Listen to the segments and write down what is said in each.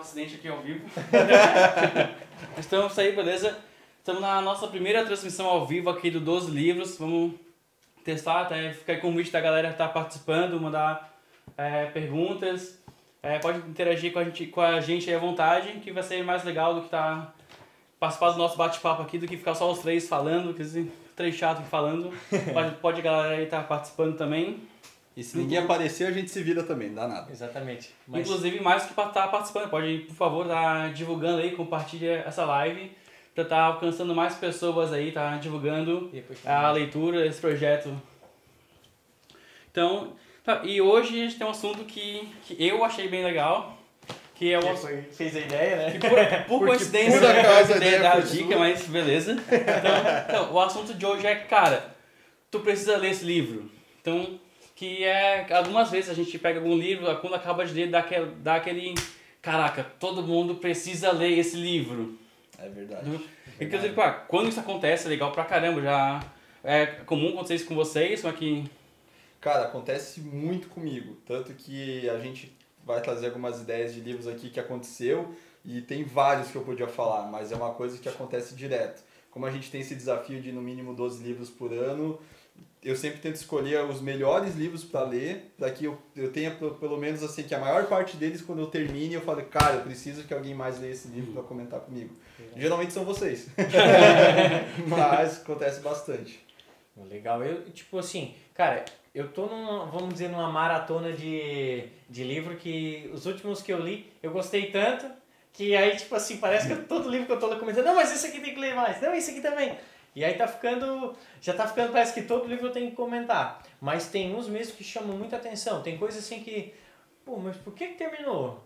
acidente aqui ao vivo. Estamos aí, beleza? Estamos na nossa primeira transmissão ao vivo aqui do 12 Livros. Vamos testar, até ficar com o convite da galera que está participando, mandar é, perguntas. É, pode interagir com a, gente, com a gente aí à vontade, que vai ser mais legal do que tá participar do nosso bate-papo aqui, do que ficar só os três falando, que dizer, três chatos falando. Pode, pode a galera aí estar tá participando também. E se ninguém aparecer, a gente se vira também, não dá nada. Exatamente. Mas... Inclusive, mais que estar tá participando, pode, por favor, estar tá divulgando aí, compartilha essa live para estar tá alcançando mais pessoas aí, tá divulgando a leitura, esse projeto. Então, tá, e hoje a gente tem um assunto que, que eu achei bem legal, que é o... Foi, fez a ideia, né? por, por coincidência, por acaso, a ideia da dica, mas beleza. Então, então, o assunto de hoje é, cara, tu precisa ler esse livro. Então, que é algumas vezes a gente pega algum livro, quando acaba de ler, dá aquele, dá aquele caraca, todo mundo precisa ler esse livro. É verdade. Do, é Inclusive, pá, quando isso acontece, é legal pra caramba, já é comum acontecer isso com vocês, só que... Cara, acontece muito comigo, tanto que a gente vai trazer algumas ideias de livros aqui que aconteceu e tem vários que eu podia falar, mas é uma coisa que acontece direto. Como a gente tem esse desafio de no mínimo 12 livros por ano, eu sempre tento escolher os melhores livros para ler, para que eu, eu tenha pelo menos assim, que a maior parte deles, quando eu termine, eu falo, cara, eu preciso que alguém mais leia esse livro para comentar comigo. Geralmente são vocês. Mas acontece bastante. Legal. Eu, tipo assim, cara, eu tô numa, vamos dizer, numa maratona de, de livro que os últimos que eu li, eu gostei tanto que aí, tipo assim, parece que todo livro que eu tô comentando, não, mas esse aqui tem que ler mais, não, esse aqui também. E aí tá ficando. Já tá ficando, parece que todo livro eu tenho que comentar. Mas tem uns mesmo que chamam muita atenção. Tem coisas assim que. Pô, mas por que, que terminou?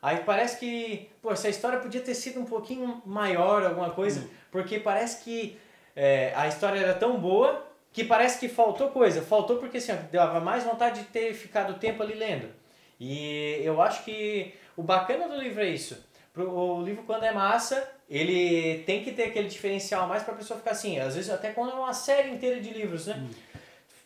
Aí parece que. Pô, essa história podia ter sido um pouquinho maior, alguma coisa. Uhum. Porque parece que é, a história era tão boa que parece que faltou coisa. Faltou porque assim, dava mais vontade de ter ficado tempo ali lendo. E eu acho que o bacana do livro é isso. O livro, quando é massa, ele tem que ter aquele diferencial mais para a pessoa ficar assim. Às vezes, até quando é uma série inteira de livros, né? Hum.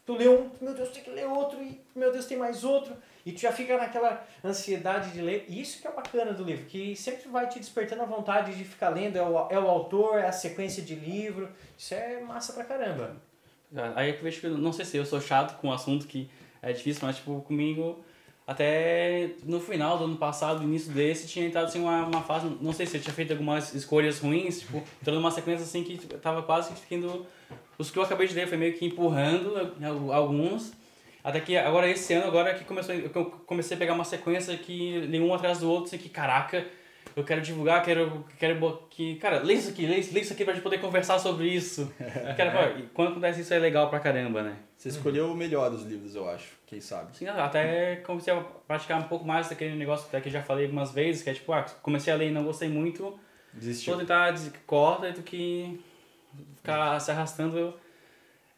Tu lê um, meu Deus, tem que ler outro, e meu Deus, tem mais outro. E tu já fica naquela ansiedade de ler. E isso que é bacana do livro, que sempre vai te despertando a vontade de ficar lendo. É o, é o autor, é a sequência de livro. Isso é massa pra caramba. Aí eu vejo que, não sei se eu sou chato com o um assunto que é difícil, mas tipo, comigo até no final do ano passado, início desse, tinha entrado assim uma, uma fase, não sei se eu tinha feito algumas escolhas ruins, tipo, entrando numa sequência assim que tava quase ficando. Os que eu acabei de ler foi meio que empurrando alguns. Até que agora esse ano, agora que começou, eu comecei a pegar uma sequência que li um atrás do outro, assim, que caraca, eu quero divulgar, quero, quero que, cara, lê isso aqui, lê, lê isso aqui pra gente poder conversar sobre isso. quero, quando acontece isso é legal pra caramba, né? Você escolheu o melhor dos livros, eu acho, quem sabe. Sim, até comecei a praticar um pouco mais daquele negócio até que já falei algumas vezes, que é tipo, ah, comecei a ler e não gostei muito, Desistiu. vou tentar corta do que ficar se arrastando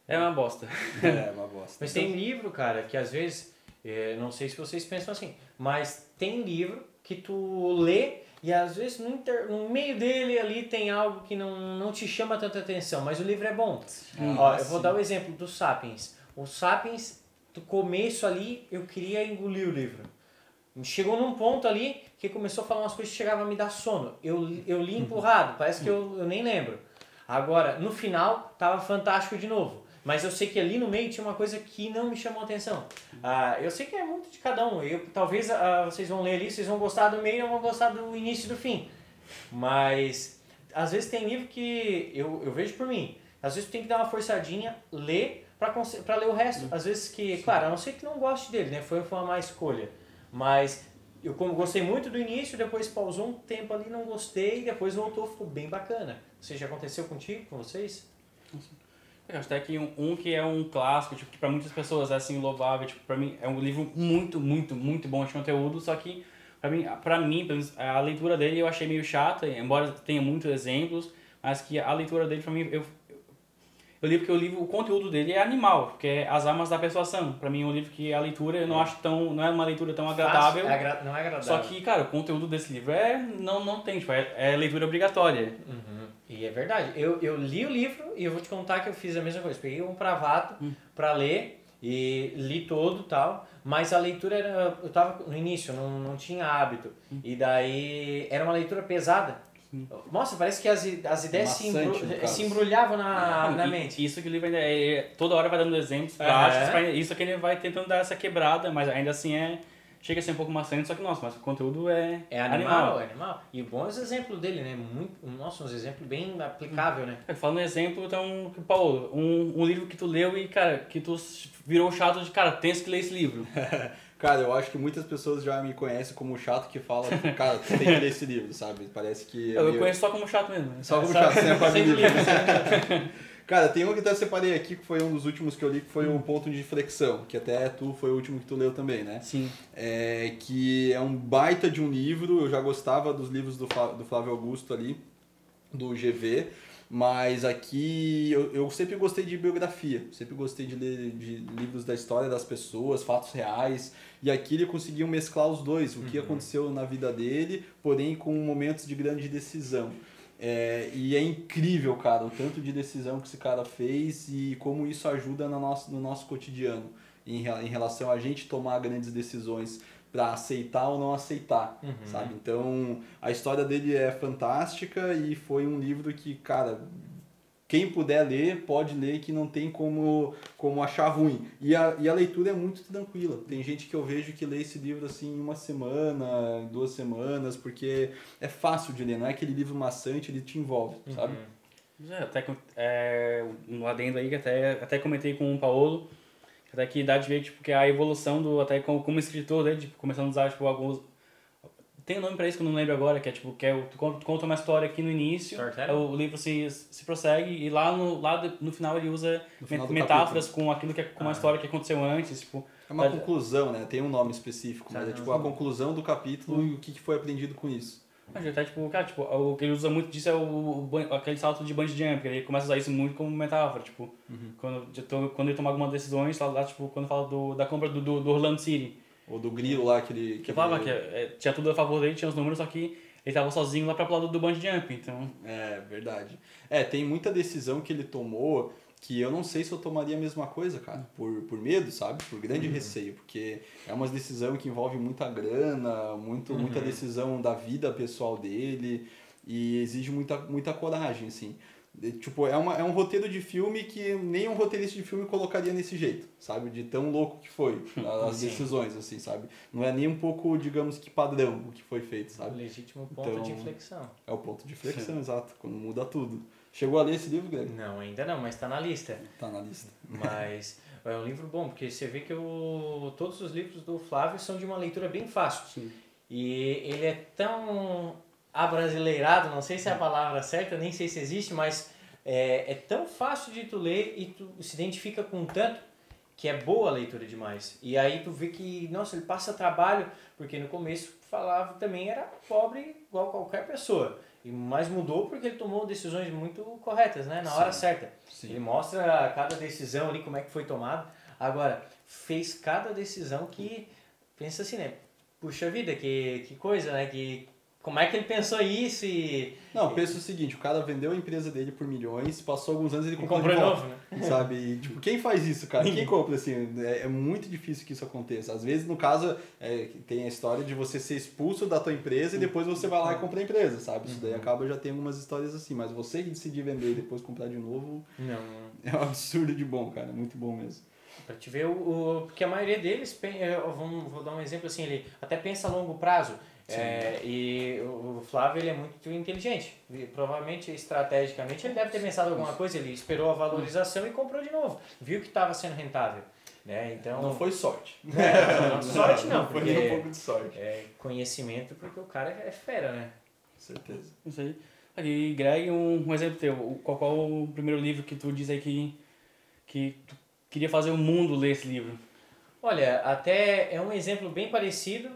é uma bosta. É, uma bosta. Mas tem livro, cara, que às vezes, é, não sei se vocês pensam assim, mas tem livro que tu lê e às vezes no, inter, no meio dele ali tem algo que não, não te chama tanta atenção, mas o livro é bom. Hum, Ó, eu vou dar o exemplo do Sapiens. O Sapiens, do começo ali, eu queria engolir o livro. Chegou num ponto ali que começou a falar umas coisas que chegavam a me dar sono. Eu, eu li empurrado, parece que eu, eu nem lembro. Agora, no final, tava fantástico de novo. Mas eu sei que ali no meio tinha uma coisa que não me chamou atenção. Ah, eu sei que é muito de cada um. Eu, talvez ah, vocês vão ler ali, vocês vão gostar do meio e vão gostar do início e do fim. Mas às vezes tem livro que eu, eu vejo por mim. Às vezes tem que dar uma forçadinha, ler para ler o resto. Às vezes que, claro, a não ser que não goste dele, né? Foi, foi uma má escolha. Mas eu como gostei muito do início, depois pausou um tempo ali, não gostei, depois voltou, ficou bem bacana. Você já aconteceu contigo, com vocês? Até que um, um, que é um clássico, tipo, que pra muitas pessoas é assim, louvável, tipo, pra mim é um livro muito, muito, muito bom de conteúdo, só que pra mim, pra mim a leitura dele eu achei meio chata, embora tenha muitos exemplos, mas que a leitura dele pra mim, eu, eu li porque o livro, o conteúdo dele é animal, que é As Armas da Persuasão. Pra mim é um livro que a leitura eu não acho tão, não é uma leitura tão agradável. É agra não é agradável. Só que, cara, o conteúdo desse livro é, não, não tem, tipo, é, é leitura obrigatória. Uhum. E é verdade. Eu, eu li o livro e eu vou te contar que eu fiz a mesma coisa. Peguei um pravato hum. para ler E li todo tal, mas a leitura era. Eu tava no início, não, não tinha hábito. E daí era uma leitura pesada. Nossa, parece que as, as ideias se, caso. se embrulhavam na, Não, na e- mente. Isso que o livro ainda é, é- toda hora vai dando exemplos práticos, pra- isso que ele vai tentando dar essa quebrada, mas ainda assim é chega a ser um pouco maçante, só que nossa, mas o conteúdo é, É animal, é animal. E bons exemplos dele, né? Muito, nossa, uns exemplos bem aplicável, né? Falando em exemplo, então, Paulo, um, um livro que tu leu e, cara, que tu virou chato de, cara, tens que ler esse livro. Cara, eu acho que muitas pessoas já me conhecem como o chato que fala, tipo, cara, tu tem que ler esse livro, sabe? Parece que. é Eu, meio- conheço só como chato mesmo. né? Só como chato, sem a parte do livro. Cara, tem um que até separei aqui, que foi um dos últimos que eu li, que foi o Ponto de Flexão, que até tu foi o último que tu leu também, né? Sim. É, que é um baita de um livro, eu já gostava dos livros do Flávio Augusto ali, do GV, mas aqui eu, eu sempre gostei de biografia, sempre gostei de ler de livros da história das pessoas, fatos reais, e aqui ele conseguiu mesclar os dois, o que aconteceu na vida dele, porém com momentos de grande decisão. É, e é incrível, cara, o tanto de decisão que esse cara fez e como isso ajuda no nosso, no nosso cotidiano, em, em relação a gente tomar grandes decisões para aceitar ou não aceitar, sabe? Então, a história dele é fantástica e foi um livro que, cara, quem puder ler, pode ler que não tem como, como achar ruim. E a, e a leitura é muito tranquila. Tem gente que eu vejo que lê esse livro assim em uma semana, em duas semanas, porque é fácil de ler, não é aquele livro maçante, ele te envolve, sabe? Mas é, até é, um adendo aí que até, até comentei com o Paulo, até que dá de ver tipo, que a evolução do, até como, como escritor dele, tipo, começando a usar tipo, alguns. Tem um nome pra isso que eu não lembro agora, que é tipo, que é, tu conta uma história aqui no início, o livro se, se prossegue e lá no, lá no final ele usa final metáforas com aquilo que é, com uma Ah. história que aconteceu antes, tipo. É uma Tá- conclusão, né? Tem um nome específico, mas é tipo a conclusão do capítulo e o que foi aprendido com isso. Mas até, tipo, cara, tipo, o que ele usa muito disso é o, o aquele salto de bungee jump, que ele começa a usar isso muito como metáfora, tipo, quando, de to- quando ele toma algumas decisões, lá, lá, tipo, quando fala do, da compra do, do, do Orlando City, Ou do grilo lá que ele... que ele falava que é, tinha tudo a favor dele, tinha os números, só que ele tava sozinho lá pra pular do, do bungee jump, então... É, verdade. É, tem muita decisão que ele tomou que eu não sei se eu tomaria a mesma coisa, cara, por, por medo, sabe? Por grande receio, porque é uma decisão que envolve muita grana, muito, muita decisão da vida pessoal dele e exige muita, muita coragem, assim. E, Tipo, é, uma, é um roteiro de filme que nem um roteirista de filme colocaria nesse jeito, sabe? De tão louco que foi as Sim. decisões, assim, sabe? Não é nem um pouco, digamos que padrão o que foi feito, sabe? Legítimo ponto Então- de inflexão. É o ponto de flexão, exato, quando muda tudo. Chegou a ler esse livro, Greg? Não, ainda não, mas tá na lista. Tá na lista. Mas é um livro bom, porque você vê que o, todos os livros do Flávio são de uma leitura bem fácil. Sim. E ele é tão abrasileirado, não sei se é a palavra certa, nem sei se existe, mas é, é tão fácil de tu ler e tu se identifica com tanto que é boa a leitura demais. E aí tu vê que, nossa, ele passa trabalho, porque no começo falava também era pobre igual qualquer pessoa. E mas mudou porque ele tomou decisões muito corretas, né, na hora Sim. certa. Sim. Ele mostra cada decisão ali, como é que foi tomada. Agora, fez cada decisão que, pensa assim, né? Puxa vida, que, que coisa, né? Que, como é que ele pensou isso e... Não, pensa o seguinte, o cara vendeu a empresa dele por milhões, passou alguns anos e ele e comprou, comprou de novo, né? Sabe? E, tipo, quem faz isso, cara? Quem compra assim? É, é muito difícil que isso aconteça. Às vezes, no caso, é, tem a história de você ser expulso da tua empresa e depois você vai lá e compra a empresa, sabe? Isso daí acaba já tem algumas histórias assim, mas você que decidir vender e depois comprar de novo Não, é um absurdo de bom, cara. Muito bom mesmo. Pra te ver o, o- Porque a maioria deles, eu vou, vou dar um exemplo assim, ele até pensa a longo prazo. É, e o Flávio ele é muito inteligente. E, provavelmente, estrategicamente, ele deve ter pensado alguma coisa, ele esperou a valorização e comprou de novo. Viu que estava sendo rentável. Né? Então, Não foi sorte. É, não, sorte não, Foi porque nem um pouco de sorte. é conhecimento, porque o cara é fera, né? Certeza. Isso aí. E Greg, um, um exemplo teu, o- qual, qual o primeiro livro que tu diz aí que, que tu queria fazer o mundo ler esse livro? Olha, até é um exemplo bem parecido,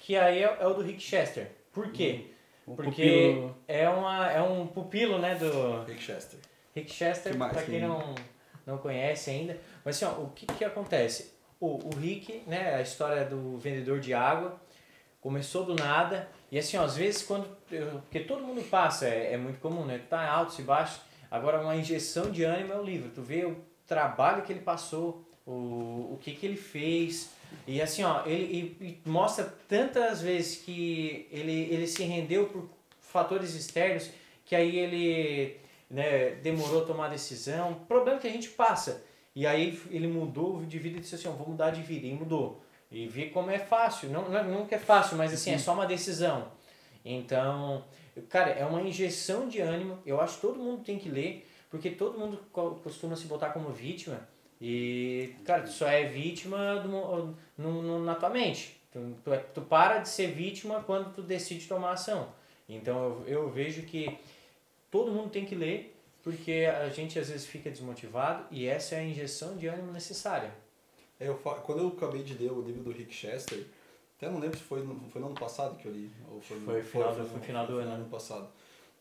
que aí é, é o do Rick Chester. Por quê? O Porque pupilo- é, uma, é um pupilo, né, do Rick Chester. Rick Chester, Que mais pra quem não, não conhece ainda. Mas assim, ó, o que que acontece? O, o Rick, né, a história do vendedor de água, começou do nada, e assim, ó, às vezes quando, eu- porque todo mundo passa, é, é muito comum, né, tá altos e baixos, agora uma injeção de ânimo é o livro, tu vê o trabalho que ele passou, o, o que, que ele fez. E assim, ó, ele, ele mostra tantas vezes que ele, ele se rendeu por fatores externos que aí ele né, demorou a tomar a decisão. Problema que a gente passa. E aí ele mudou de vida e disse assim, ó, vou mudar de vida. E mudou. E vi como é fácil. Não, não, não que é fácil, mas assim, é só uma decisão. Então, cara, é uma injeção de ânimo. Eu acho que todo mundo tem que ler, porque todo mundo costuma se botar como vítima. E, cara, tu só é vítima do, no, no, na tua mente. Tu, tu, tu, para de ser vítima quando tu decide tomar ação. Então eu, eu vejo que todo mundo tem que ler, porque a gente às vezes fica desmotivado e essa é a injeção de ânimo necessária. Eu, quando eu acabei de ler o livro do Rick Chester, até não lembro se foi no, foi no ano passado que eu li. Ou foi, foi, final, foi, do, foi final do ano. ano passado.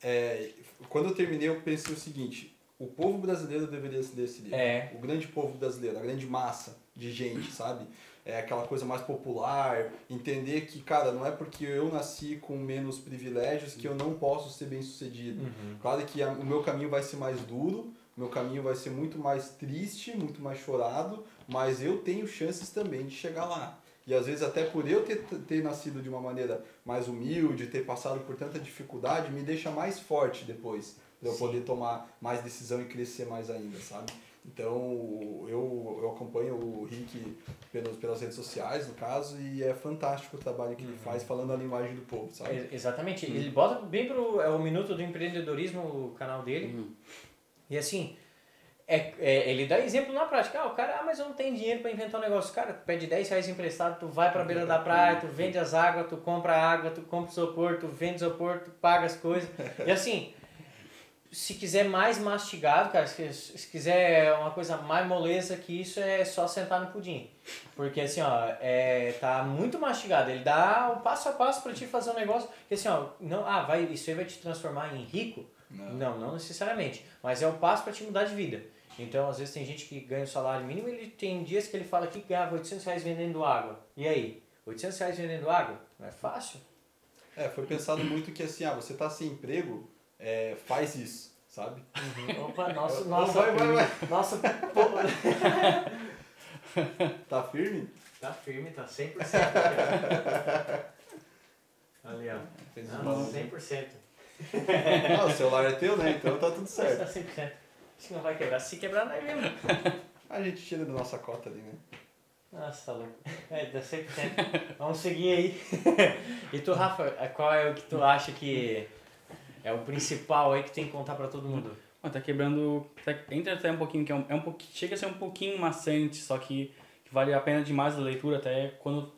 É, quando eu terminei, eu pensei o seguinte: o povo brasileiro deveria esse livro. É. O grande povo brasileiro, a grande massa de gente, sabe? É aquela coisa mais popular, entender que, cara, não é porque eu nasci com menos privilégios que eu não posso ser bem sucedido. Uhum. Claro que a, o meu caminho vai ser mais duro, o meu caminho vai ser muito mais triste, muito mais chorado, mas eu tenho chances também de chegar lá. E às vezes até por eu ter, ter nascido de uma maneira mais humilde, ter passado por tanta dificuldade, me deixa mais forte depois, para eu Sim. poder tomar mais decisão e crescer mais ainda, sabe? Então eu, eu acompanho o Rick pelos, pelas redes sociais, no caso, e é fantástico o trabalho que ele Uhum. faz falando a linguagem do povo, sabe? É, exatamente. Ele bota bem pro é o Minuto do Empreendedorismo, o canal dele. Uhum. E assim, é, é, ele dá exemplo na prática. Ah, o cara, ah, mas eu não tenho dinheiro para inventar um negócio. Cara, tu pede 10 reais emprestado, tu vai pra beira da praia, tu vende as águas, tu compra água, tu compra isopor, tu vende isopor, tu paga as coisas. E assim, se quiser mais mastigado, cara, se, se quiser uma coisa mais moleza que isso, é só sentar no pudim. Porque assim, ó, é, tá muito mastigado. Ele dá o passo a passo para te fazer um negócio que assim, ó, não, ah, vai, isso aí vai te transformar em rico? Não. Não, não necessariamente. Mas é o passo para te mudar de vida. Então, às vezes tem gente que ganha o salário mínimo, ele tem dias que ele fala que ganhava 800 reais vendendo água. E aí? 800 reais vendendo água? Não é fácil? É, foi pensado muito que assim, ah, você tá sem emprego, é, faz isso, sabe? Opa, nossa, Oh, nossa, vai, vai, vai. nossa, pô, Tá firme? tá firme, tá 100%. Cara. Ali, ó. Fez Não, barulho. 100%. Ah, o celular é teu, né? Então tá tudo Mas certo. tá 100%. Isso não vai quebrar. Se quebrar, não é mesmo. A gente tira da nossa cota ali, né? Nossa, louco. É, dá 100%. Vamos seguir aí. E tu, Rafa, qual é o que tu acha que é o principal aí que tem que contar pra todo mundo? Mano, tá quebrando. Tá, entra até um pouquinho, que é um, é um pouquinho. Chega a ser um pouquinho maçante, só que, que vale a pena demais a leitura, até quando.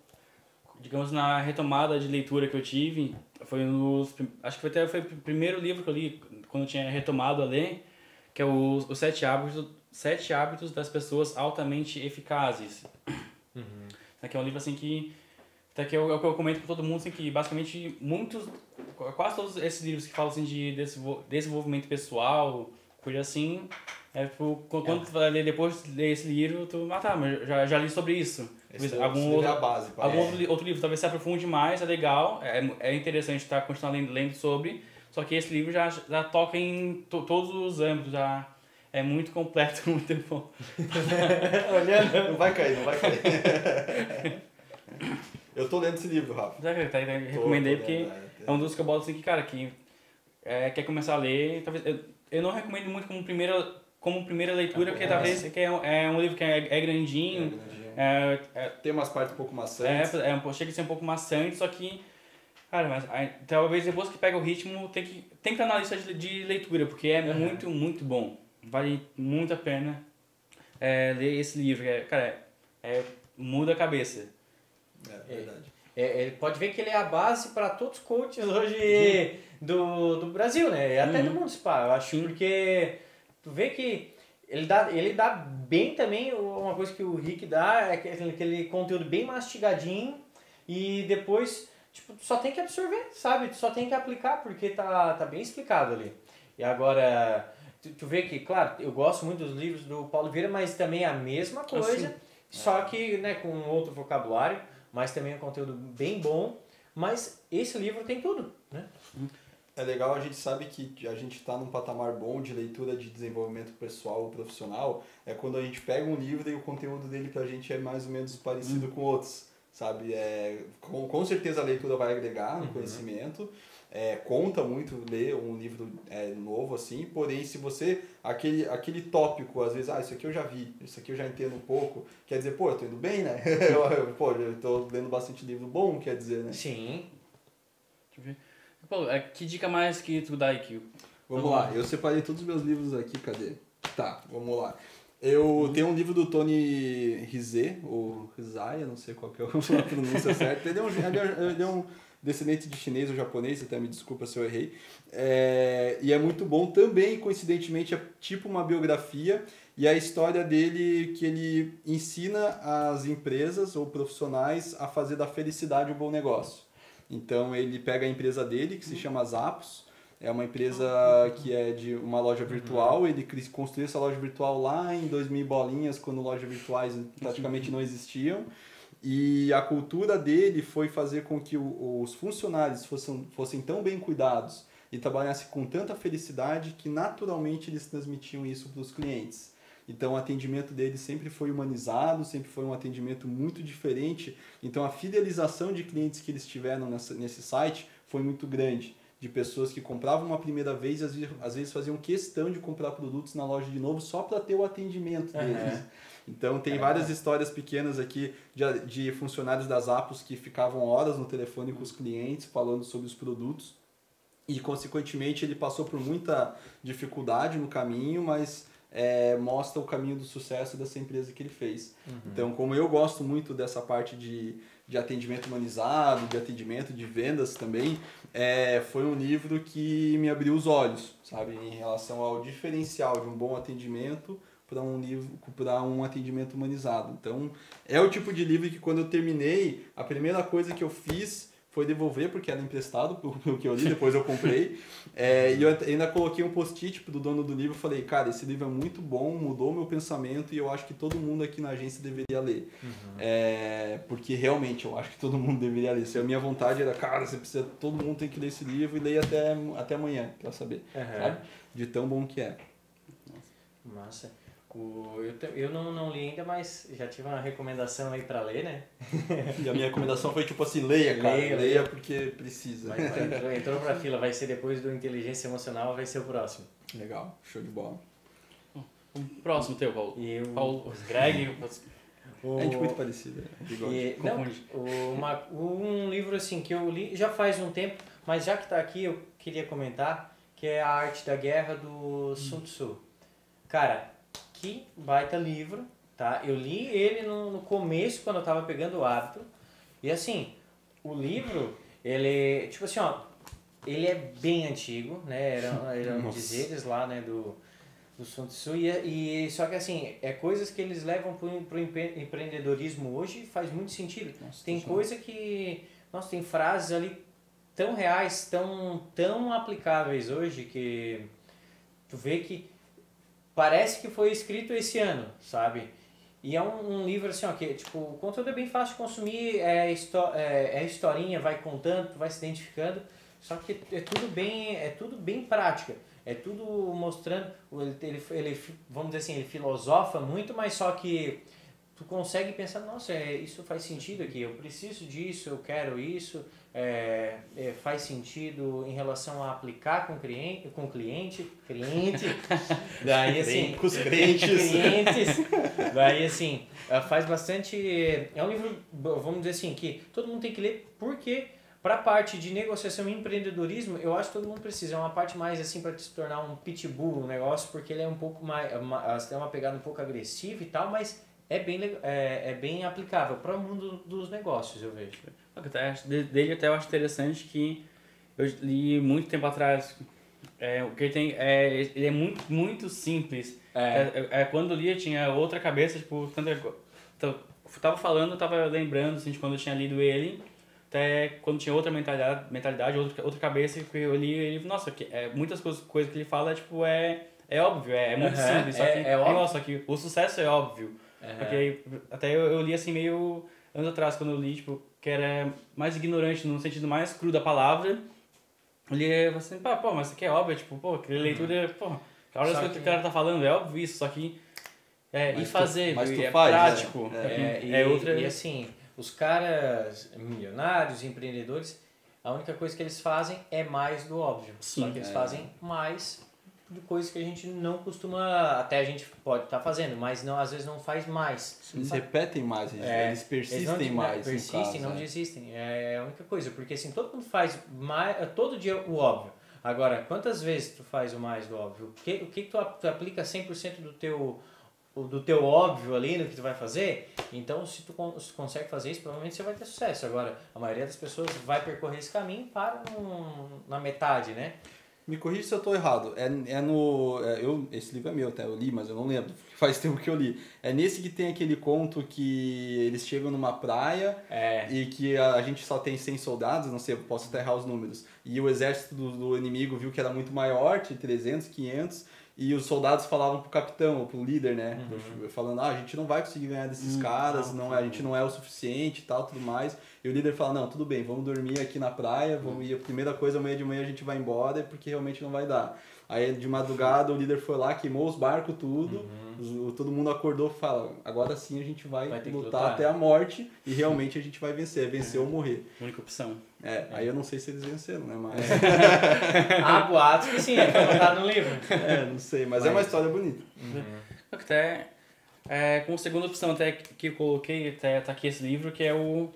Digamos, na retomada de leitura que eu tive, foi nos. Acho que foi até foi o primeiro livro que eu li quando eu tinha retomado a ler, que é o, os Sete Hábitos, Sete Hábitos das Pessoas Altamente Eficazes. Que é um livro assim que. Até que é o é o que eu comento com todo mundo, assim, que basicamente muitos. Quase todos esses livros que falam assim, de desenvol- desenvolvimento pessoal, coisa assim. É, tipo, qu- quando tu vai ler depois de ler esse livro, tu. Ah tá, mas já, já li sobre isso. Esse, algum é a outro, base. pá. algum outro, outro livro talvez se aprofunde mais, é legal, é, é interessante tá, continuar lendo, lendo sobre. Só que esse livro já, já toca em to- todos os âmbitos, já é muito completo, muito bom. Olhando. Não vai cair, não vai cair. eu tô lendo esse livro, Rafa. Já que tá, tá, Tô- recomendei tô porque lendo, é um dos que eu boto assim que, cara, que é, quer começar a ler, talvez. Eu, eu não recomendo muito como primeira, como primeira leitura, porque É. talvez que é, um- é um livro que é, é grandinho, é, é, Tem umas partes um pouco é, maçantes. é um, chega a ser um pouco maçante, só que. Cara, mas aí, talvez depois que pega o ritmo, tem que, tem que estar na lista de, de leitura, porque é Uhum. muito, muito bom. Vale muito a pena é, ler esse livro. É, cara, é, é- muda a cabeça. É, verdade. É, ele pode ver que ele é a base para todos os coaches hoje do, do Brasil, né? E até do mundo, spa, eu acho. Porque tu vê que ele dá, ele dá bem também, uma coisa que o Rick dá, é aquele, aquele conteúdo bem mastigadinho e depois, tipo, tu só tem que absorver, sabe? Tu só tem que aplicar porque tá, tá bem explicado ali. E agora, tu, tu vê que, claro, eu gosto muito dos livros do Paulo Vieira, mas também é a mesma coisa, só que né, com outro vocabulário, mas também é um conteúdo bem bom. Mas esse livro tem tudo, né? É legal, a gente sabe que a gente está num patamar bom de leitura de desenvolvimento pessoal ou profissional, é quando a gente pega um livro e o conteúdo dele pra gente é mais ou menos parecido Hum. com outros, sabe? É, com, com certeza a leitura vai agregar no Uhum. conhecimento, é, conta muito ler um livro é, novo assim, porém se você, aquele, aquele tópico, às vezes, ah, isso aqui eu já vi, isso aqui eu já entendo um pouco, quer dizer, pô, eu tô indo bem, né? eu, eu, pô, eu tô lendo bastante livro bom, quer dizer, né? Sim. Deixa eu ver. Pô, é, que dica mais que tu dá aí, Kio? Vamos lá, eu separei todos os meus livros aqui, cadê? Tá, vamos lá. Eu tenho um livro do Tony Rizet, ou Rizaya, não sei qual que é a pronúncia certa. Ele é, um, ele, é, é um descendente de chinês ou japonês, até me desculpa se eu errei. É, e é muito bom também, coincidentemente, é tipo uma biografia. E a história dele que ele ensina as empresas ou profissionais a fazer da felicidade um bom negócio. Então ele pega a empresa dele, que se chama Zappos, é uma empresa que é de uma loja virtual. Ele construiu essa loja virtual lá em 2000 bolinhas, quando lojas virtuais praticamente não existiam. E a cultura dele foi fazer com que os funcionários fossem, fossem tão bem cuidados e trabalhassem com tanta felicidade que naturalmente eles transmitiam isso para os clientes. Então o atendimento dele sempre foi humanizado, sempre foi um atendimento muito diferente. Então a fidelização de clientes que eles tiveram nessa, nesse site foi muito grande. De pessoas que compravam uma primeira vez e às vezes, às vezes faziam questão de comprar produtos na loja de novo só para ter o atendimento deles. Então tem É. várias histórias pequenas aqui de, de funcionários das Apos que ficavam horas no telefone com os clientes falando sobre os produtos e consequentemente ele passou por muita dificuldade no caminho, mas é, mostra o caminho do sucesso dessa empresa que ele fez. Então, como eu gosto muito dessa parte de, de atendimento humanizado, de atendimento de vendas também, é, foi um livro que me abriu os olhos, sabe, em relação ao diferencial de um bom atendimento para um livro para um atendimento humanizado. Então, é o tipo de livro que quando eu terminei, a primeira coisa que eu fiz foi devolver porque era emprestado pelo que eu li, depois eu comprei. É, e eu ainda coloquei um post-it pro dono do livro, falei, cara, esse livro é muito bom, mudou meu pensamento e eu acho que todo mundo aqui na agência deveria ler. É, porque realmente eu acho que todo mundo deveria ler. Se a minha vontade era, cara, você precisa, todo mundo tem que ler esse livro e ler até, até amanhã, pra saber, Aham. sabe? De tão bom que é. Massa. Eu, te- eu não, não li ainda, mas já tive uma recomendação aí pra ler, né? E a minha recomendação foi tipo assim, leia, cara, Leia, leia, porque precisa. Vai, vai, entrou, entrou pra fila, vai ser depois do Inteligência Emocional, vai ser o próximo. Legal, show de bola. O próximo teu, Paulo. E o, Paulo, Greg, o, A gente é muito parecida, né? E, não, uma, um livro assim que eu li já faz um tempo, mas já que está aqui eu queria comentar, que é A Arte da Guerra do Sun Tzu. Cara, que baita livro, tá? Eu li ele no, no começo, quando eu tava pegando o hábito, e assim, o livro, ele, tipo assim, ó, ele é bem antigo, né? Eram, dizeres lá, né, do, do Sun Tzu, e, e só que assim, é coisas que eles levam pro, pro empre- empreendedorismo hoje faz muito sentido. Nossa, Tem coisa que, nossa, tem frases ali tão reais, tão, tão aplicáveis hoje que tu vê que parece que foi escrito esse ano, sabe? E é um, um livro assim, ó, que tipo, o conteúdo é bem fácil de consumir, é, é, é historinha, vai contando, vai se identificando, só que é tudo bem, é tudo bem prática. É tudo mostrando, ele, ele, vamos dizer assim, ele filosofa muito, mas só que tu consegue pensar, nossa, é, isso faz sentido aqui, eu preciso disso, eu quero isso, é, é, faz sentido em relação a aplicar com cliente, com cliente, cliente, daí assim, Com os crentes. clientes, daí assim, eh, faz bastante, é um livro, vamos dizer assim, que todo mundo tem que ler, porque para a parte de negociação e empreendedorismo, eu acho que todo mundo precisa, é uma parte mais assim para se tornar um pitbull, um negócio, porque ele é um pouco mais, uma, tem uma pegada um pouco agressiva e tal, mas é bem, é, é bem aplicável para o mundo dos negócios, eu vejo. Dele até eu acho interessante que eu li muito tempo atrás. É, o que ele tem é ele é muito muito simples. É, é, quando eu lia tinha outra cabeça, tipo, tanto é- eu tava falando, eu tava lembrando assim, de quando eu tinha lido ele, até quando tinha outra mentalidade, mentalidade outra, outra cabeça que eu li ele, nossa, que é, muitas coisas, coisas que ele fala, tipo, é é óbvio, é, é muito Aham, simples, só é- que é óbvio. nossa, que o sucesso é óbvio. Porque até eu, eu li assim meio anos atrás, quando eu li, tipo, que era mais ignorante no sentido mais cru da palavra. Ele é assim, pá, pô, mas isso aqui é óbvio, tipo, pô, aquela leitura, pô, a hora Só que que- o cara tá falando é óbvio isso, só que é, Mas e tu- fazer, mas tu é faz, prático, né? é, É, é e, outra... e assim, os caras milionários, empreendedores, a única coisa que eles fazem é mais do óbvio. Só Sim. que eles É. fazem mais de coisas que a gente não costuma, até a gente pode estar fazendo, mas não, às vezes não faz mais. Eles repetem mais, eles, É, eles Eles não persistem mais. no persistem, caso, não é. desistem. É a única coisa, porque assim, todo mundo faz mais, todo dia o óbvio. Agora, quantas vezes tu faz o mais do óbvio? O que, o que tu, tu aplica 100% do teu do teu óbvio ali no que tu vai fazer? Então, se tu, se tu consegue fazer isso, provavelmente você vai ter sucesso. Agora, a maioria das pessoas vai percorrer esse caminho para num- na metade, né? Me corrija se eu tô errado. É, é no. é, eu, esse livro é meu, até eu li, mas eu não lembro. Faz tempo que eu li. É nesse que tem aquele conto que eles chegam numa praia É. e que a, a gente só tem 100 soldados, não sei, posso até errar os números. E o exército do, do inimigo viu que era muito maior, tinha 300, 500, e os soldados falavam pro capitão, ou pro líder, né? Falando, ah, a gente não vai conseguir ganhar desses Hum, caras, não, sim. a gente não é o suficiente e tal, tudo mais. E o líder fala, não, tudo bem, vamos dormir aqui na praia, Hum. vamos ir, a primeira coisa, amanhã de manhã a gente vai embora, porque realmente não vai dar. Aí de madrugada o líder foi lá, queimou os barcos, tudo, os- todo mundo acordou e fala, agora sim a gente vai, Uhum. Vai lutar, lutar. até a morte e realmente a gente vai vencer, é vencer ou morrer. Única opção. É, aí eu não sei se eles venceram, né? Mas. Há boatos que sim, é colocado no livro. É, não sei, mas, é uma história bonita. Até, é, como segunda opção até que eu coloquei, até tá aqui esse livro, que é o,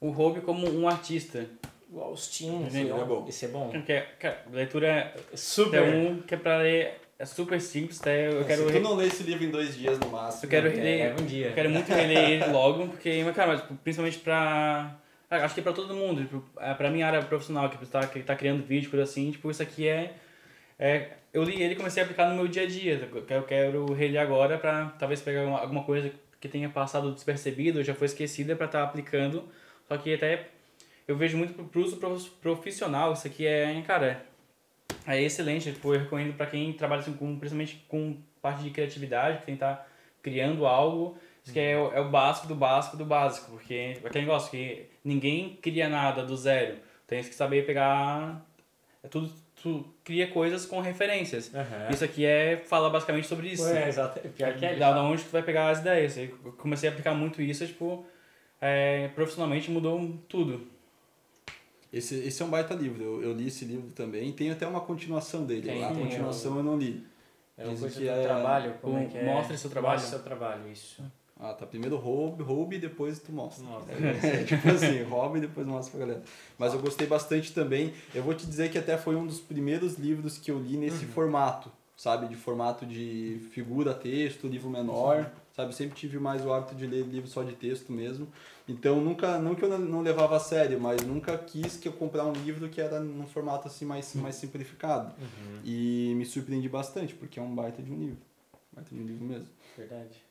o hobby como um artista. O Austin, Esse é bom. Esse é bom. Que é, cara, leitura Super. é um que é pra ler, é super simples, até eu quero... Se tu não lê esse livro em dois dias no máximo. Eu quero É, reler, um dia. eu quero muito reler ele logo, porque, mas, cara, mas, tipo, principalmente pra. Acho que é pra todo mundo, tipo, é pra minha área profissional, que tá, que tá criando vídeo, coisa assim, tipo, isso aqui é. é eu li ele e comecei a aplicar no meu dia a dia. Eu quero, reler agora pra talvez pegar alguma, alguma coisa que tenha passado despercebido, ou já foi esquecida pra estar aplicando. Só que até eu vejo muito pro, pro uso prof- profissional, isso aqui é, cara, é excelente. Tipo, eu recomendo pra quem trabalha assim, com, principalmente com parte de criatividade, que tem que tá criando algo. Isso que é, o- é o básico do básico do básico, porque é aquele negócio que ninguém cria nada do zero. Tem que saber pegar. É tudo, tu cria coisas com referências. Aham. Isso aqui é fala basicamente sobre isso. É, exato. Pior que é. Da da onde tu vai pegar as ideias. Eu comecei a aplicar muito isso, tipo, é, profissionalmente mudou tudo. Esse, esse é um baita livro. Eu, eu li esse livro também. Tem até uma continuação dele. Tem, a tem, continuação eu não li. É uma coisa que do é- trabalho, como é o- que é? mostre seu trabalho. Mostre seu trabalho, isso. Ah, tá. Primeiro roube, roube e depois tu mostra. Mostra. É, tipo assim, roube e depois mostra pra galera. Mas eu gostei bastante também. Eu vou te dizer que até foi um dos primeiros livros que eu li nesse formato, sabe? De formato de figura, texto, livro menor, sabe? Sempre tive mais o hábito de ler livro só de texto mesmo. Então nunca, não que eu não- levava a sério, mas nunca quis que eu comprar um livro que era num formato assim mais, mais simplificado. E me surpreendi bastante, porque é um baita de um livro. Baita de um livro mesmo. Verdade.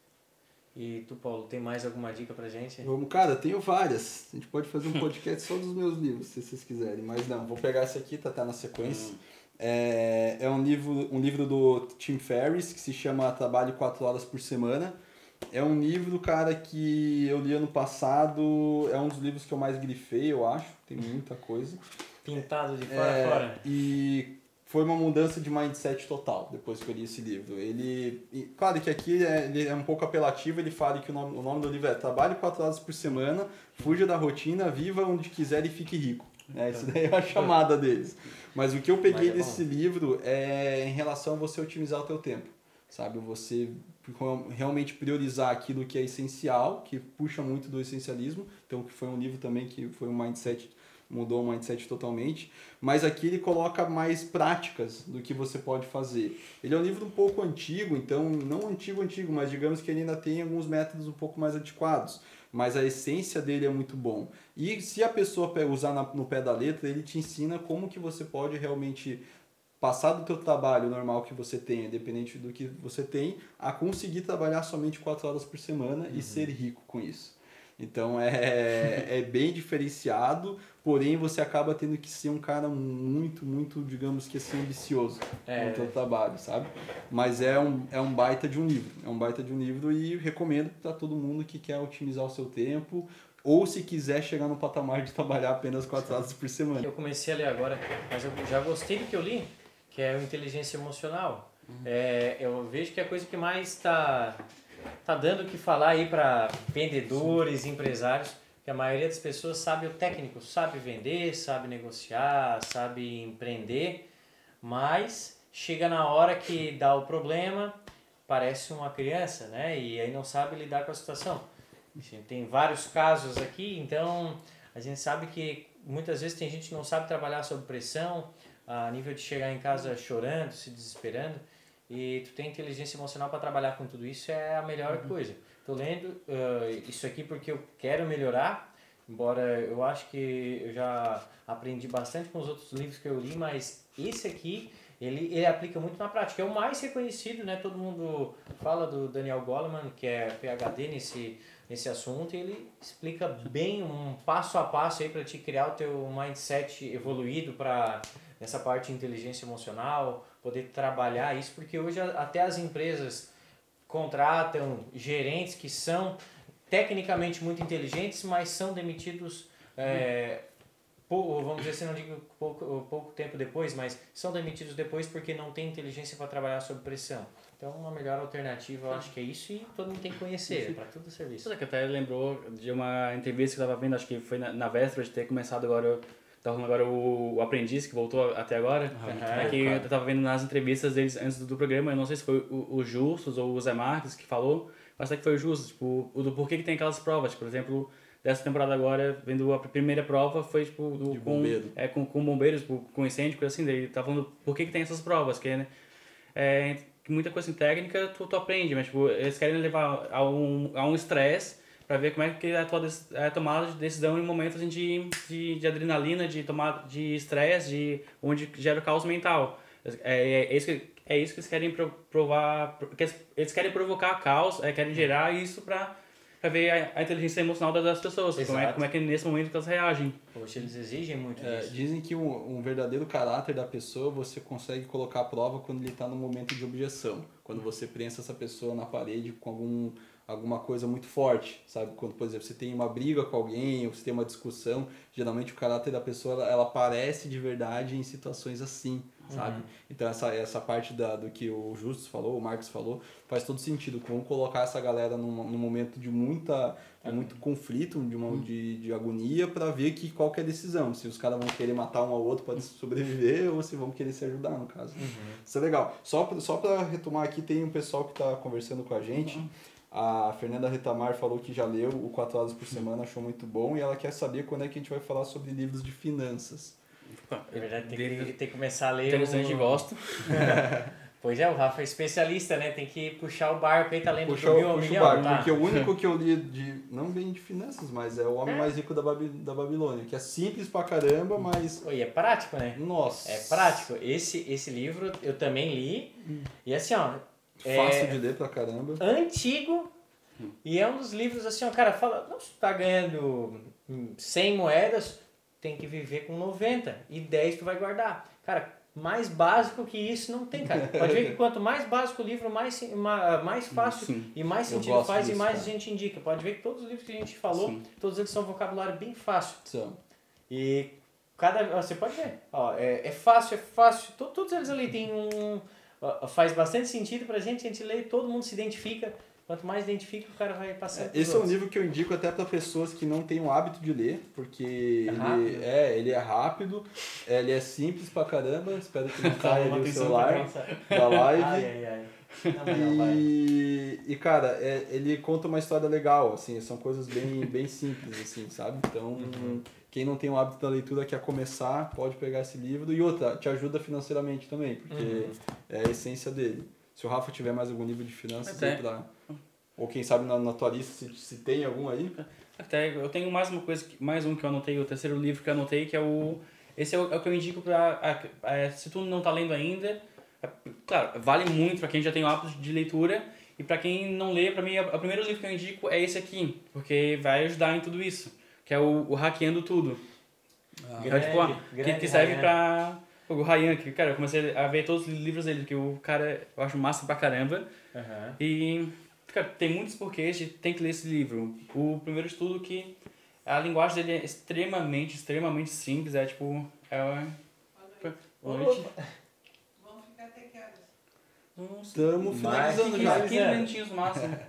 E tu, Paulo, tem mais alguma dica pra gente? Vamos, cara, tenho várias. A gente pode fazer um podcast só dos meus livros, se vocês quiserem. Mas não, vou pegar esse aqui, tá, tá na sequência. É, é um livro, um livro do Tim Ferriss que se chama Trabalho 4 Horas por Semana. É um livro, cara, que eu li ano passado. É um dos livros que eu mais grifei, eu acho. Tem muita coisa. Pintado de fora É, fora. E foi uma mudança de mindset total depois que eu li esse livro. Ele, e, claro que aqui é, ele é um pouco apelativo, ele fala que o nome, o nome do livro é Trabalhe 4 horas por semana, fuja da rotina, viva onde quiser e fique rico. É, isso daí é a chamada deles. Mas o que eu peguei é desse livro é em relação a você otimizar o teu tempo. Sabe, você realmente priorizar aquilo que é essencial, que puxa muito do essencialismo. Então, que foi um livro também que foi um mindset mudou o mindset totalmente, mas aqui ele coloca mais práticas do que você pode fazer. Ele é um livro um pouco antigo, então não antigo antigo, mas digamos que ele ainda tem alguns métodos um pouco mais antiquados, mas a essência dele é muito bom. E se a pessoa pe- usar no pé da letra, ele te ensina como que você pode realmente passar do teu trabalho normal que você tenha, independente do que você tem, a conseguir trabalhar somente quatro horas por semana e ser rico com isso. Então é, é bem diferenciado, porém você acaba tendo que ser um cara muito, muito, digamos que assim, ambicioso É. no teu trabalho, sabe? Mas é um, é um baita de um livro, é um baita de um livro e recomendo para todo mundo que quer otimizar o seu tempo, ou se quiser chegar no patamar de trabalhar apenas 4 horas por semana. Eu comecei a ler agora, mas eu já gostei do que eu li, que é o Inteligência Emocional. É, eu vejo que é a coisa que mais está tá dando o que falar aí para vendedores, empresários, que a maioria das pessoas sabe o técnico, sabe vender, sabe negociar, sabe empreender, mas chega na hora que dá o problema, parece uma criança, né? E aí não sabe lidar com a situação. Tem vários casos aqui, então a gente sabe que muitas vezes tem gente que não sabe trabalhar sob pressão, a nível de chegar em casa chorando, se desesperando, e tu tem inteligência emocional para trabalhar com tudo isso é a melhor uhum. coisa. Tô lendo uh, isso aqui porque eu quero melhorar, embora eu acho que eu já aprendi bastante com os outros livros que eu li, mas esse aqui ele, ele aplica muito na prática. É o mais reconhecido, né? Todo mundo fala do Daniel Goleman, que é PhD nesse nesse assunto e ele explica bem um passo a passo aí para te criar o teu mindset evoluído para nessa parte de inteligência emocional, poder trabalhar isso, porque hoje até as empresas contratam gerentes que são tecnicamente muito inteligentes, mas são demitidos é, vamos dizer assim, não digo pouco, pouco tempo depois, mas são demitidos depois porque não tem inteligência para trabalhar sob pressão. Então, uma melhor alternativa, eu acho que é isso e todo mundo tem que conhecer, é para todo o serviço. Você que até lembrou de uma entrevista que eu estava vendo, acho que foi na, na véspera de ter começado agora, tá rolando agora o, o Aprendiz, que voltou até agora. Uhum, é que eu estava vendo nas entrevistas deles antes do, do, programa, eu não sei se foi o, o Justus ou o Zé Marques que falou, mas até que foi o Justus, tipo, o do porquê que tem aquelas provas, por exemplo dessa temporada agora, vendo a primeira prova, foi tipo do, com, é, com, com bombeiros, tipo, com incêndio, coisa assim, daí tá falando por que, que tem essas provas, que né, é, muita coisa assim, técnica tu, tu aprende, mas tipo, eles querem levar a um a um estresse para ver como é que é a tua é a tomada de decisão em momentos assim, de, de, de adrenalina, de tomada de estresse, de onde gera caos mental. É, é, isso que, é isso que eles querem provar, que eles querem provocar caos, é, querem gerar isso para para ver a, a, inteligência emocional das pessoas, como é, como é que nesse momento que elas reagem. Poxa, eles exigem muito é, disso. Dizem que um, um, verdadeiro caráter da pessoa você consegue colocar à prova quando ele está no momento de objeção. Quando você prensa essa pessoa na parede com algum alguma coisa muito forte, sabe? Quando, por exemplo, você tem uma briga com alguém ou você tem uma discussão, geralmente o caráter da pessoa ela, ela aparece de verdade em situações assim, sabe? Uhum. Então essa, essa parte da, do que o Justus falou, o Marcos falou, faz todo sentido. Vamos colocar essa galera num, num momento de muita de muito conflito, de, uma, uhum. de, de agonia para ver que qual que é a decisão. Se os caras vão querer matar um ao outro para sobreviver ou se vão querer se ajudar, no caso. Uhum. Isso é legal. Só, só para retomar aqui, tem um pessoal que está conversando com a gente. A Fernanda Retamar falou que já leu o 4 horas por semana, achou muito bom e ela quer saber quando é que a gente vai falar sobre livros de finanças. É verdade, tem que, tem que começar a ler. Interessante, o... gosto. pois é, o Rafa é especialista, né? Tem que puxar o barco aí, tá lendo puxa, mil puxa milhão, o barco, tá? Porque o único que eu li de. Não bem de finanças, mas é o Homem é. Mais Rico da, Babi, da Babilônia, que é simples pra caramba, mas. E é prático, né? Nossa. É prático. Esse, esse livro eu também li. Hum. E assim, ó, Fácil é, de ler pra caramba. Antigo. E é um dos livros assim, o cara fala, não, tá ganhando 100 moedas, tem que viver com 90 e 10 tu vai guardar. Cara, mais básico que isso não tem, cara. Pode ver que quanto mais básico o livro, mais, mais fácil Sim. e mais sentido faz disso, e mais cara. a gente indica. Pode ver que todos os livros que a gente falou, Sim. todos eles são vocabulário bem fácil. São. E cada. Você pode ver. Ó, é, é fácil, é fácil. Todos eles ali tem um faz bastante sentido pra gente, a gente lê, todo mundo se identifica. Quanto mais identifica, o cara vai passando. É, esse é um livro que eu indico até para pessoas que não têm o hábito de ler, porque é ele, é, ele é rápido, ele é simples pra caramba. Espero que não caia ali o celular da live. Ai, ai, ai. E, e cara, é, ele conta uma história legal, assim, são coisas bem, bem simples, assim, sabe? Então, uhum. quem não tem o hábito da leitura quer começar, pode pegar esse livro. E outra, te ajuda financeiramente também, porque uhum. é a essência dele. Se o Rafa tiver mais algum livro de finanças aí pra... Ou quem sabe na, na tua lista se, se tem algum aí. Até eu tenho mais uma coisa, mais um que eu anotei, o terceiro livro que eu anotei, que é o. Esse é o, é o que eu indico pra. A, a, se tu não tá lendo ainda, claro, vale muito para quem já tem o hábito de leitura. E para quem não lê, para mim, o primeiro livro que eu indico é esse aqui, porque vai ajudar em tudo isso, que é o, o Hackeando Tudo. Ah, é, tipo, grande, que, que serve para o Ryan, que, cara, eu comecei a ver todos os livros dele, que o cara eu acho massa pra caramba. Uhum. E, cara, tem muitos porquês de tem que ler esse livro. O primeiro estudo que a linguagem dele é extremamente, extremamente simples. É tipo. É, Boa noite. Vamos ficar até que horas? Nossa, Estamos finalizando 15, já. 15 minutinhos no máximo. É?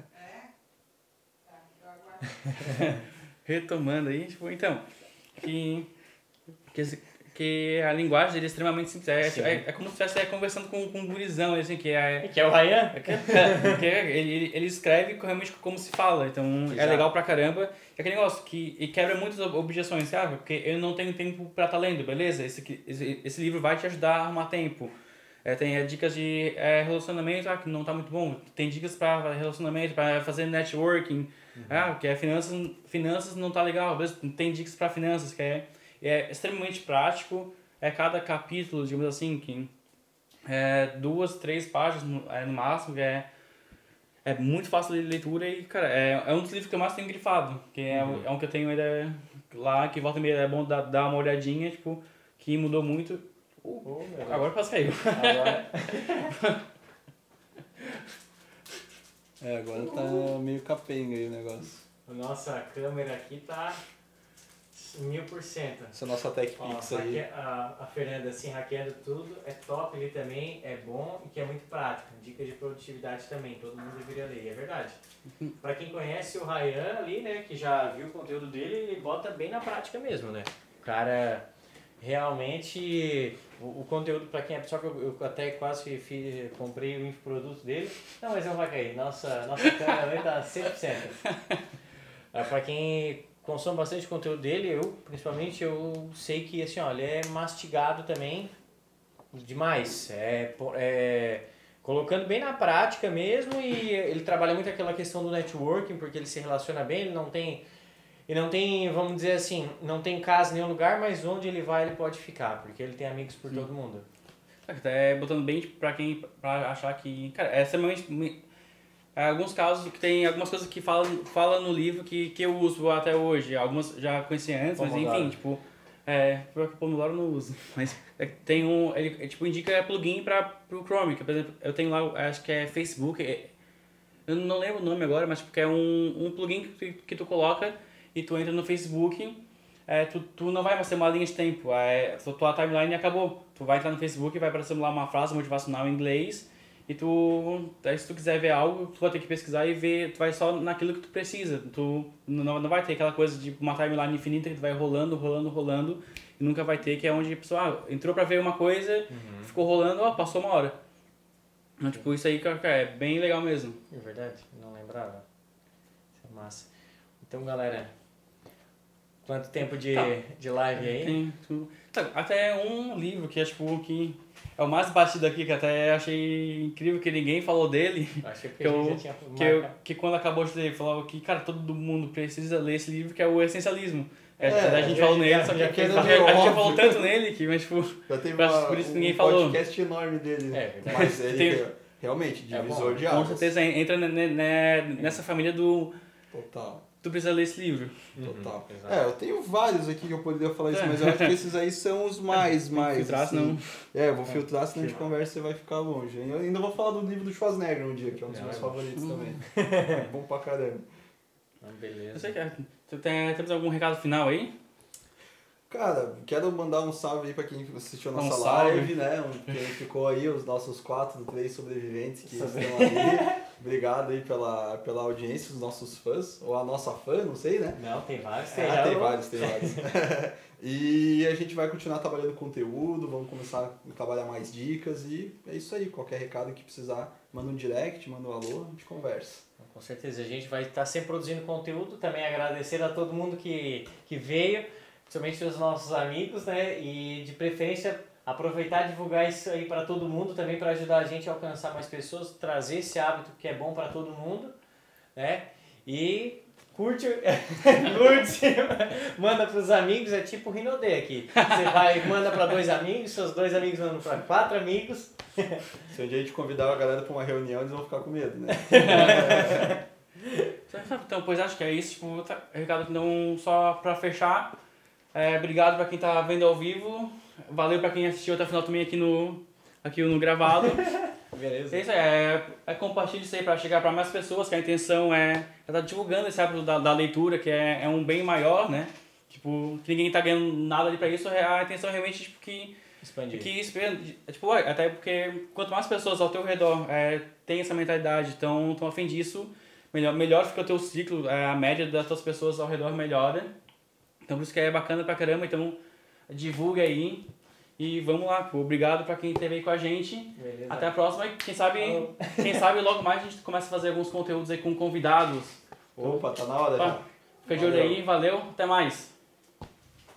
Tá, eu aguardo. Retomando aí, tipo, então. Que. Que, que a linguagem dele é extremamente simples. É, Sim. é, é como se estivesse conversando com, com um gurizão, assim, que é. Que é o Ryan? Porque ele, ele, ele escreve realmente como se fala, então é Exato. legal pra caramba. É aquele negócio que e quebra muitas ob- objeções, ah, porque eu não tenho tempo pra estar lendo, beleza? Esse, esse, esse livro vai te ajudar a arrumar tempo. É, tem é, dicas de é, relacionamento, ah, que não tá muito bom. Tem dicas pra relacionamento, pra fazer networking. Ah, que é finanças, finanças não tá legal? Tem dicas pra finanças, que é, é extremamente prático. É cada capítulo, digamos assim, que é duas, três páginas no, é, no máximo, que é é muito fácil de leitura e, cara, é, é um dos livros que eu mais tenho grifado. Que é, Uhum. um- é um que eu tenho ainda lá, que volta e meia é bom dar, dar uma olhadinha, tipo, que mudou muito. Oh, agora quase caiu. Agora- É, agora tá meio capenga aí o negócio. Nossa, a câmera aqui tá mil por cento. Essa nossa Tech Ó, Pix aí. a, a Fernanda assim, hackeando tudo, é top ali também, é bom e que é muito prático. Dica de produtividade também, todo mundo deveria ler, é verdade. Pra quem conhece o Ryan ali, né, que já viu o conteúdo dele, ele bota bem na prática mesmo, né? O cara realmente, o, conteúdo pra quem é pessoal eu, eu até quase comprei o infoproduto dele. Não, mas não vai cair, nossa, nossa câmera ali tá 100%. Ah, pra quem consome bastante conteúdo dele, eu principalmente, eu sei que assim, ele é mastigado também demais. É, é, colocando bem na prática mesmo e ele trabalha muito aquela questão do networking, porque ele se relaciona bem, ele não tem. E não tem, vamos dizer assim, não tem casa em nenhum lugar, mas onde ele vai ele pode ficar, porque ele tem amigos por todo mundo. Até botando bem tipo, pra quem pra achar que. Cara, é extremamente. me- é, alguns casos que tem algumas coisas que fala, fala no livro que, que eu uso até hoje. Algumas já conhecia antes, mas enfim, tipo. É, pior que Pomodoro eu não uso. Mas é, tem um. Ele é, tipo, indica plugin para pro Chrome. Que, por exemplo, eu tenho lá, acho que é Facebook. é- eu não lembro o nome agora, mas tipo, que é um, um plugin que, que tu coloca e tu entra no Facebook. É, tu, tu não vai mais ter uma linha de tempo. É, tua- tua timeline acabou. Tu vai entrar no Facebook e vai aparecer lá uma frase motivacional em inglês. E tu, aí se tu quiser ver algo, tu vai ter que pesquisar e ver, tu vai só naquilo que tu precisa. Tu não, não vai ter aquela coisa de uma timeline infinita que tu vai rolando, rolando, rolando e nunca vai ter, que é onde a pessoa ah, entrou pra ver uma coisa, ficou rolando, ó, passou uma hora. Então, tipo, isso aí, cara, é bem legal mesmo. É verdade? Não lembrava. Isso é massa. Então, galera, quanto tempo de, Tá. de live aí? Tá, até um livro que é tipo que é o mais batido aqui, que até achei incrível que ninguém falou dele. Acho que, é porque Que eu- já tinha Que, eu, que quando acabou de ler, falava que, cara, todo mundo precisa ler esse livro, que é o Essencialismo. É, É, a gente falou nele, já- só que já a gente, já falou tanto nele que, mas tipo, Já teve uma, por isso que um ninguém falou. podcast enorme dele. É. Mas ele Tem- é realmente É divisor bom. de com águas. certeza entra ne- ne- ne- nessa família do Total. Tu precisa ler esse livro. Total. Uhum. É, eu tenho vários aqui que eu poderia falar isso, É. mas eu acho que esses aí são os mais, mais. Filtrar, assim. senão- É, eu vou filtrar, senão a gente conversa e você vai ficar longe. Eu ainda vou falar do livro do Schwarzenegger um dia, que é um dos Não, meus é bom. favoritos também. Bom pra caramba. Eu beleza. sei que é. Tu tem, temos algum recado final aí? Cara, quero mandar um salve aí pra quem assistiu a Um nossa salve. live, né? Um- Quem ficou aí, os nossos quatro, três sobreviventes que estão aí. Obrigado aí pela, pela audiência, os nossos fãs, ou a nossa fã, não sei, né? Não, tem vários. Tem, Ah, tem vários, tem vários. e a gente vai continuar trabalhando conteúdo, vamos começar a trabalhar mais dicas e é isso aí. Qualquer recado que precisar, manda um direct, manda um alô, a gente conversa. Com certeza, a gente vai estar sempre produzindo conteúdo. Também agradecer a todo mundo que, que veio, principalmente os nossos amigos, né? E de preferência aproveitar e divulgar isso aí para todo mundo, também para ajudar a gente a alcançar mais pessoas, trazer esse hábito que é bom para todo mundo, né? E curte, curte, manda para os amigos, é tipo o Rinodê aqui. Você vai, manda para dois amigos, seus dois amigos mandam para quatro amigos. Se um dia a gente convidar a galera pra uma reunião, eles vão ficar com medo, né? Então, pois acho que é isso. Tipo, recado não só pra fechar. É, obrigado pra quem tá vendo ao vivo. Valeu pra quem assistiu até o final também aqui no, aqui no gravado. Beleza. É isso aí, é, é compartilhar isso aí para chegar para mais pessoas, que a intenção é estar divulgando esse hábito da, da leitura, que é, é um bem maior, né? Tipo, que ninguém tá ganhando nada ali para isso, a intenção é realmente tipo, que, Expandir. que expande- tipo, ué, até porque quanto mais pessoas ao teu redor é, têm essa mentalidade, estão tão a fim disso, melhor, melhor fica o teu ciclo, é, a média das tuas pessoas ao redor melhora. Então por isso que é bacana pra caramba, então divulga aí e vamos lá, pô. Obrigado pra quem esteve aí com a gente. Beleza. Até a próxima. e Quem sabe, Falou. quem sabe logo mais a gente começa a fazer alguns conteúdos aí com convidados. Opa, tá na hora Opa. já. Fica de olho aí, valeu, até mais.